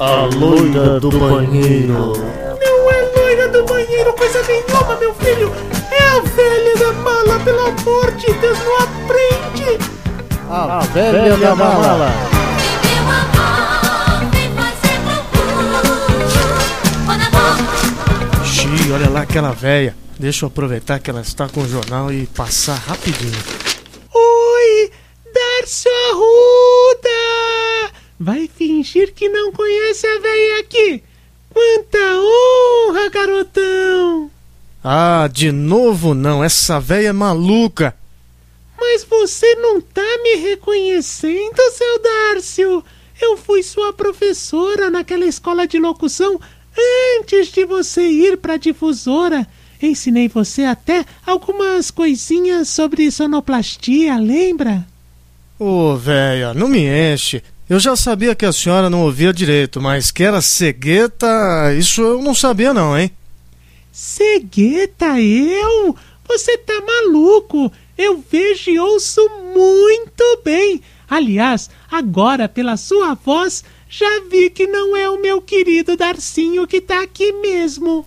A loira do banheiro. Não é loira do banheiro, coisa nenhuma, meu filho. É a velha da mala, pelo amor de Deus, não aprende. A, velha, da mala. Xiii, olha lá aquela véia. Deixa eu aproveitar que ela está com o jornal e passar rapidinho. Oi, Darcio Arruda! Vai fingir que não conhece a velha aqui. Quanta honra, garotão! Ah, de novo não, essa véia é maluca. Mas você não tá me reconhecendo, seu Dárcio? Eu fui sua professora naquela escola de locução antes de você ir pra difusora. Ensinei você até algumas coisinhas sobre sonoplastia, lembra? Ô, véia, não me enche. Eu já sabia que a senhora não ouvia direito, mas que era cegueta, isso eu não sabia não, hein? Cegueta, eu? Você tá maluco? Eu vejo e ouço muito bem. Aliás, agora pela sua voz, já vi que não é o meu querido Darcinho que tá aqui mesmo.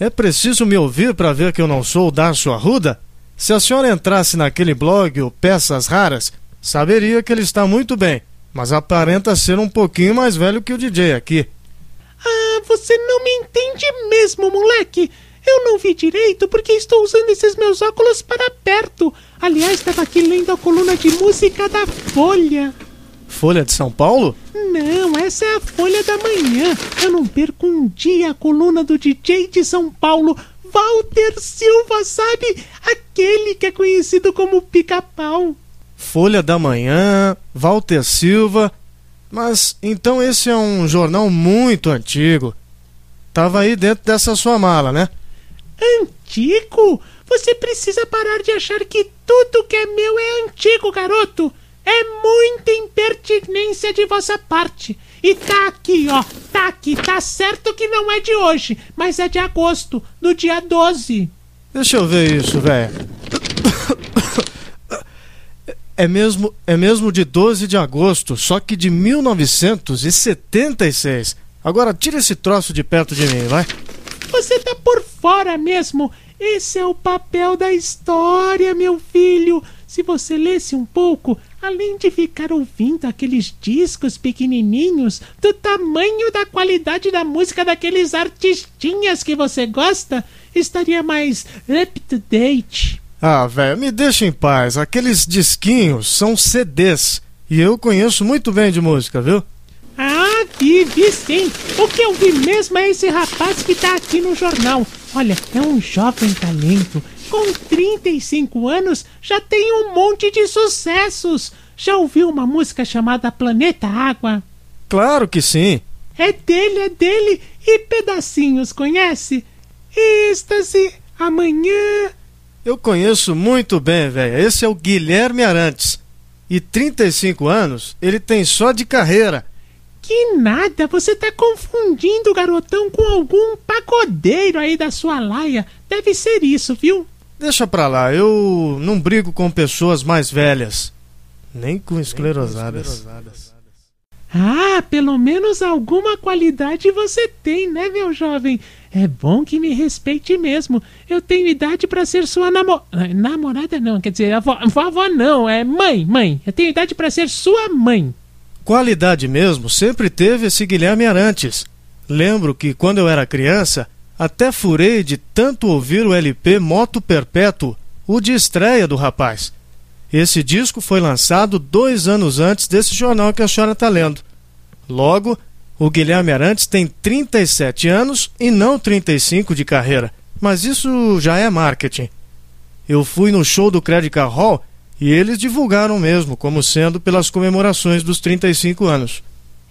É preciso me ouvir para ver que eu não sou o Darcio Arruda? Se a senhora entrasse naquele blog, o Peças Raras, saberia que ele está muito bem, mas aparenta ser um pouquinho mais velho que o DJ aqui. Ah, você não me entende mesmo, moleque. Eu não vi direito porque estou usando esses meus óculos para perto. Aliás, estava aqui lendo a coluna de música da Folha. Folha de São Paulo? Não, essa é a Folha da Manhã. Eu não perco um dia a coluna do DJ de São Paulo, Walter Silva, sabe? Aquele que é conhecido como Pica-Pau. Folha da Manhã, Walter Silva. Mas então esse é um jornal muito antigo. Tava aí dentro dessa sua mala, né? Antigo? Você precisa parar de achar que tudo que é meu é antigo, garoto. É muita impertinência de vossa parte. E tá aqui, ó. Tá aqui. Tá certo que não é de hoje, mas é de agosto, do dia 12. Deixa eu ver isso, velho. É mesmo, é mesmo de 12 de agosto, só que de 1976. Agora tira esse troço de perto de mim, vai. Você tá por fora mesmo. Esse é o papel da história, meu filho. Se você lesse um pouco, além de ficar ouvindo aqueles discos pequenininhos, do tamanho da qualidade da música daqueles artistinhas que você gosta, estaria mais up to date. Ah, velho, me deixa em paz. Aqueles disquinhos são CDs. E eu conheço muito bem de música, viu? Ah, vi, vi sim. O que eu vi mesmo é esse rapaz que tá aqui no jornal. Olha, é um jovem talento. Com 35 anos, já tem um monte de sucessos. Já ouviu uma música chamada Planeta Água? Claro que sim. É dele, é dele. E pedacinhos, conhece? Êxtase, amanhã. Eu conheço muito bem, velho. Esse é o Guilherme Arantes. E 35 anos ele tem só de carreira. Que nada, você tá confundindo o garotão com algum pagodeiro aí da sua laia. Deve ser isso, viu? Deixa pra lá, eu não brigo com pessoas mais velhas. Nem com esclerosadas. Ah, pelo menos alguma qualidade você tem, né, meu jovem? É bom que me respeite mesmo. Eu tenho idade para ser sua namo... namorada, não, quer dizer, avó, avó não, é mãe, mãe. Eu tenho idade para ser sua mãe. Qualidade mesmo sempre teve esse Guilherme Arantes. Lembro que quando eu era criança, até furei de tanto ouvir o LP Moto Perpétuo, o de estreia do rapaz. Esse disco foi lançado dois anos antes desse jornal que a senhora está lendo. Logo, o Guilherme Arantes tem 37 anos e não 35 de carreira, mas isso já é marketing. Eu fui no show do Credit Car Hall e eles divulgaram mesmo como sendo pelas comemorações dos 35 anos.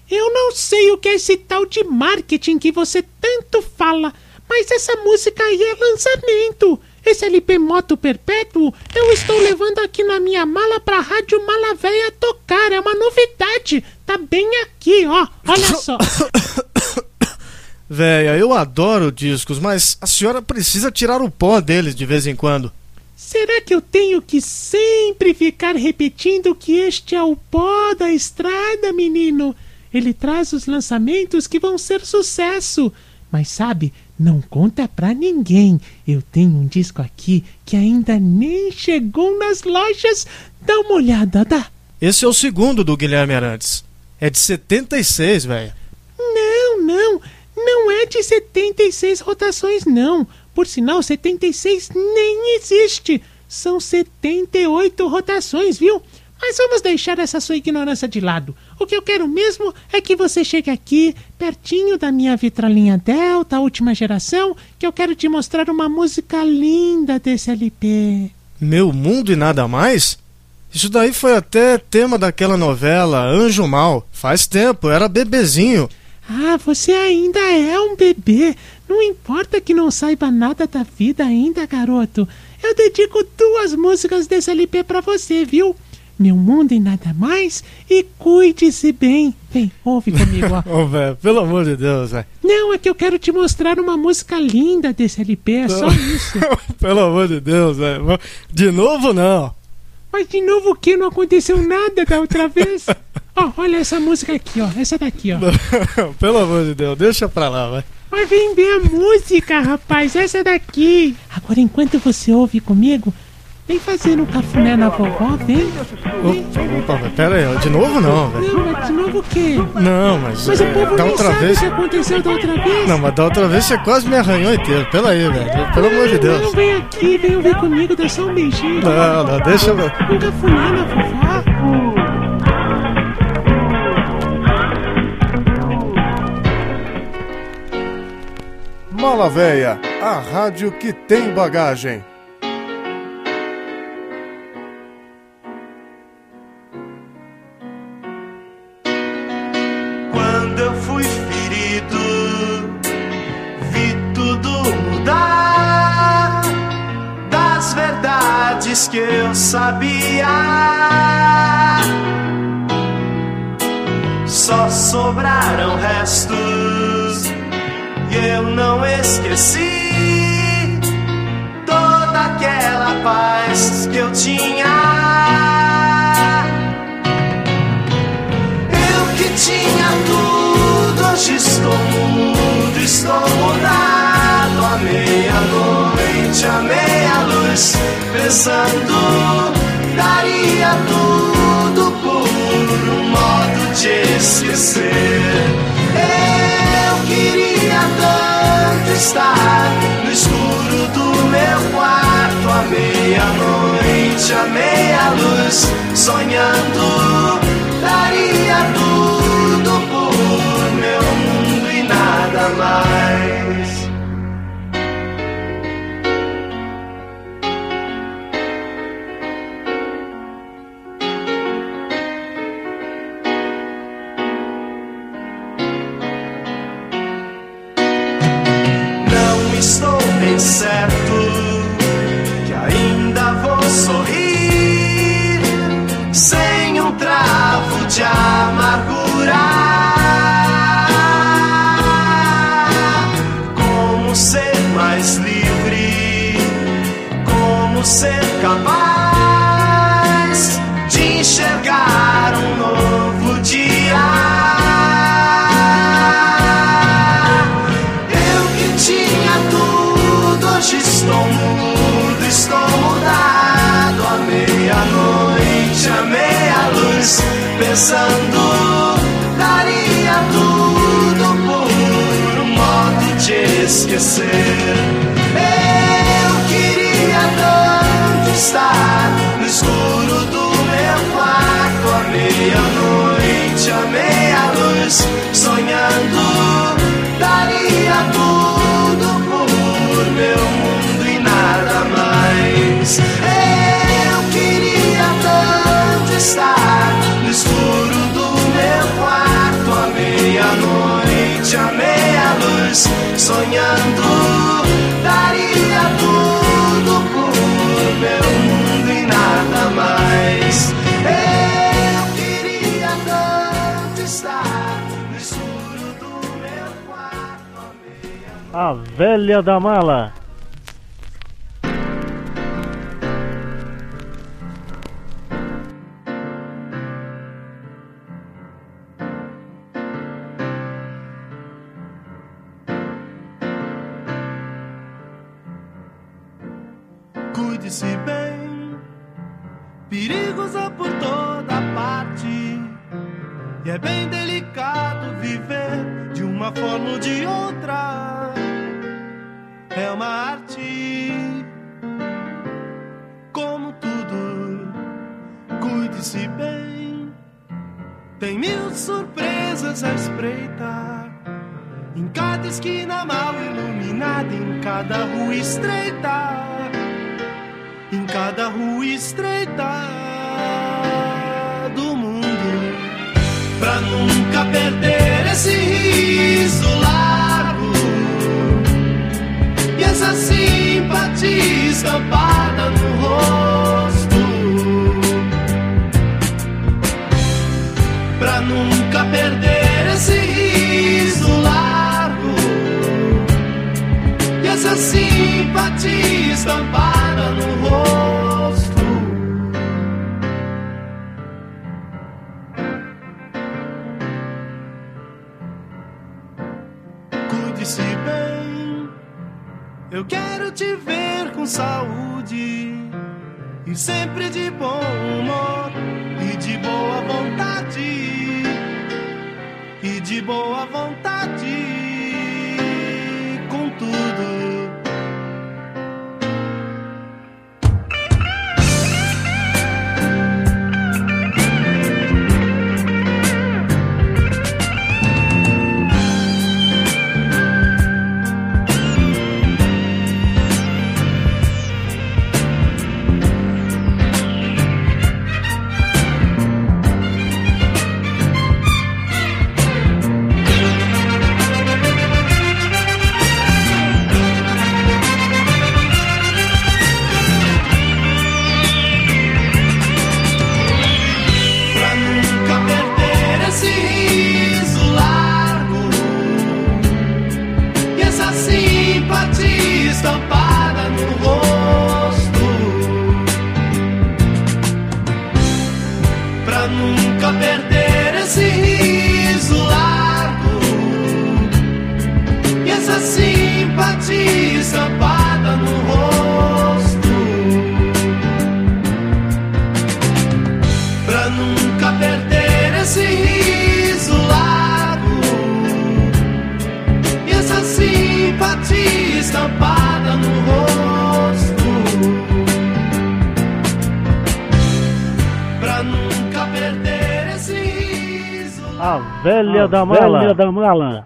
Eu não sei o que é esse tal de marketing que você tanto fala, mas essa música aí é lançamento. Esse LP Moto Perpétuo eu estou levando aqui na minha mala pra Rádio Malavéia tocar. É uma novidade. Tá bem aqui, ó. Olha só. Véia, eu adoro discos, mas a senhora precisa tirar o pó deles de vez em quando. Será que eu tenho que sempre ficar repetindo que este é o pó da estrada, menino? Ele traz os lançamentos que vão ser sucesso. Mas sabe, não conta pra ninguém. Eu tenho um disco aqui que ainda nem chegou nas lojas. Dá uma olhada, dá. Esse é o segundo do Guilherme Arantes. É de 76, velho. Não, não. Não é de 76 rotações, não. Por sinal, 76 nem existe. São 78 rotações, viu? Mas vamos deixar essa sua ignorância de lado. O que eu quero mesmo é que você chegue aqui, pertinho da minha vitrolinha Delta, última geração, que eu quero te mostrar uma música linda desse LP. Meu Mundo e Nada Mais? Isso daí foi até tema daquela novela Anjo Mal. Faz tempo, era bebezinho. Ah, você ainda é um bebê. Não importa que não saiba nada da vida ainda, garoto. Eu dedico duas músicas desse LP pra você, viu? Meu mundo e nada mais e cuide-se bem. Vem, ouve comigo, ó. Ô, velho, pelo amor de Deus, velho. Não, é que eu quero te mostrar uma música linda desse LP, é só isso. pelo amor de Deus, velho. De novo, não. Mas de novo o que? Não aconteceu nada da outra vez? Ó, olha essa música aqui, ó. Essa daqui, ó. pelo amor de Deus, deixa pra lá, vai. Mas vem ver a música, rapaz. Essa daqui. Agora, enquanto você ouve comigo, vem fazendo um cafuné na vovó, vem. Opa, opa, pera aí, de novo não, velho. Não, mas de novo o quê? Não, mas, Mas o é, povo da outra sabe vez. o que aconteceu da outra vez. Não, mas da outra vez você quase me arranhou inteiro. Pela aí, velho. Pelo amor de Não, Deus. vem aqui, vem ouvir comigo, dá só um beijinho. Não, não, deixa eu. Um cafuné na vovó. Mala Véia, a rádio que tem bagagem. Que eu sabia. Só sobraram restos e eu não esqueci toda aquela paz que eu tinha. Eu que tinha tudo, hoje estou mudo, estou mudado. À meia-noite, à meia-luz, pensando, daria tudo por um modo de esquecer. Eu queria tanto estar no escuro do meu quarto, à meia-noite, à meia-luz, sonhando ser capaz de enxergar um novo dia? Eu que tinha tudo, hoje estou mudo, estou mudado. À meia-noite, à meia-luz, pensando, daria tudo por um modo de esquecer. Meia-noite, à meia-luz, sonhando, daria tudo por meu mundo e nada mais. Eu queria tanto estar no escuro do meu quarto, A velha da mala. Uma forma ou de outra. É uma arte, como tudo. Cuide-se bem, tem mil surpresas à espreita. Em cada esquina mal iluminada, em cada rua estreita, em cada rua estreita do mundo, pra nunca perder estampada no rosto, pra nunca perder esse riso largo e essa simpatia estampada no rosto. Saúde. E sempre de bom humor e de boa vontade. E de boa vontade velha da mala. da mala.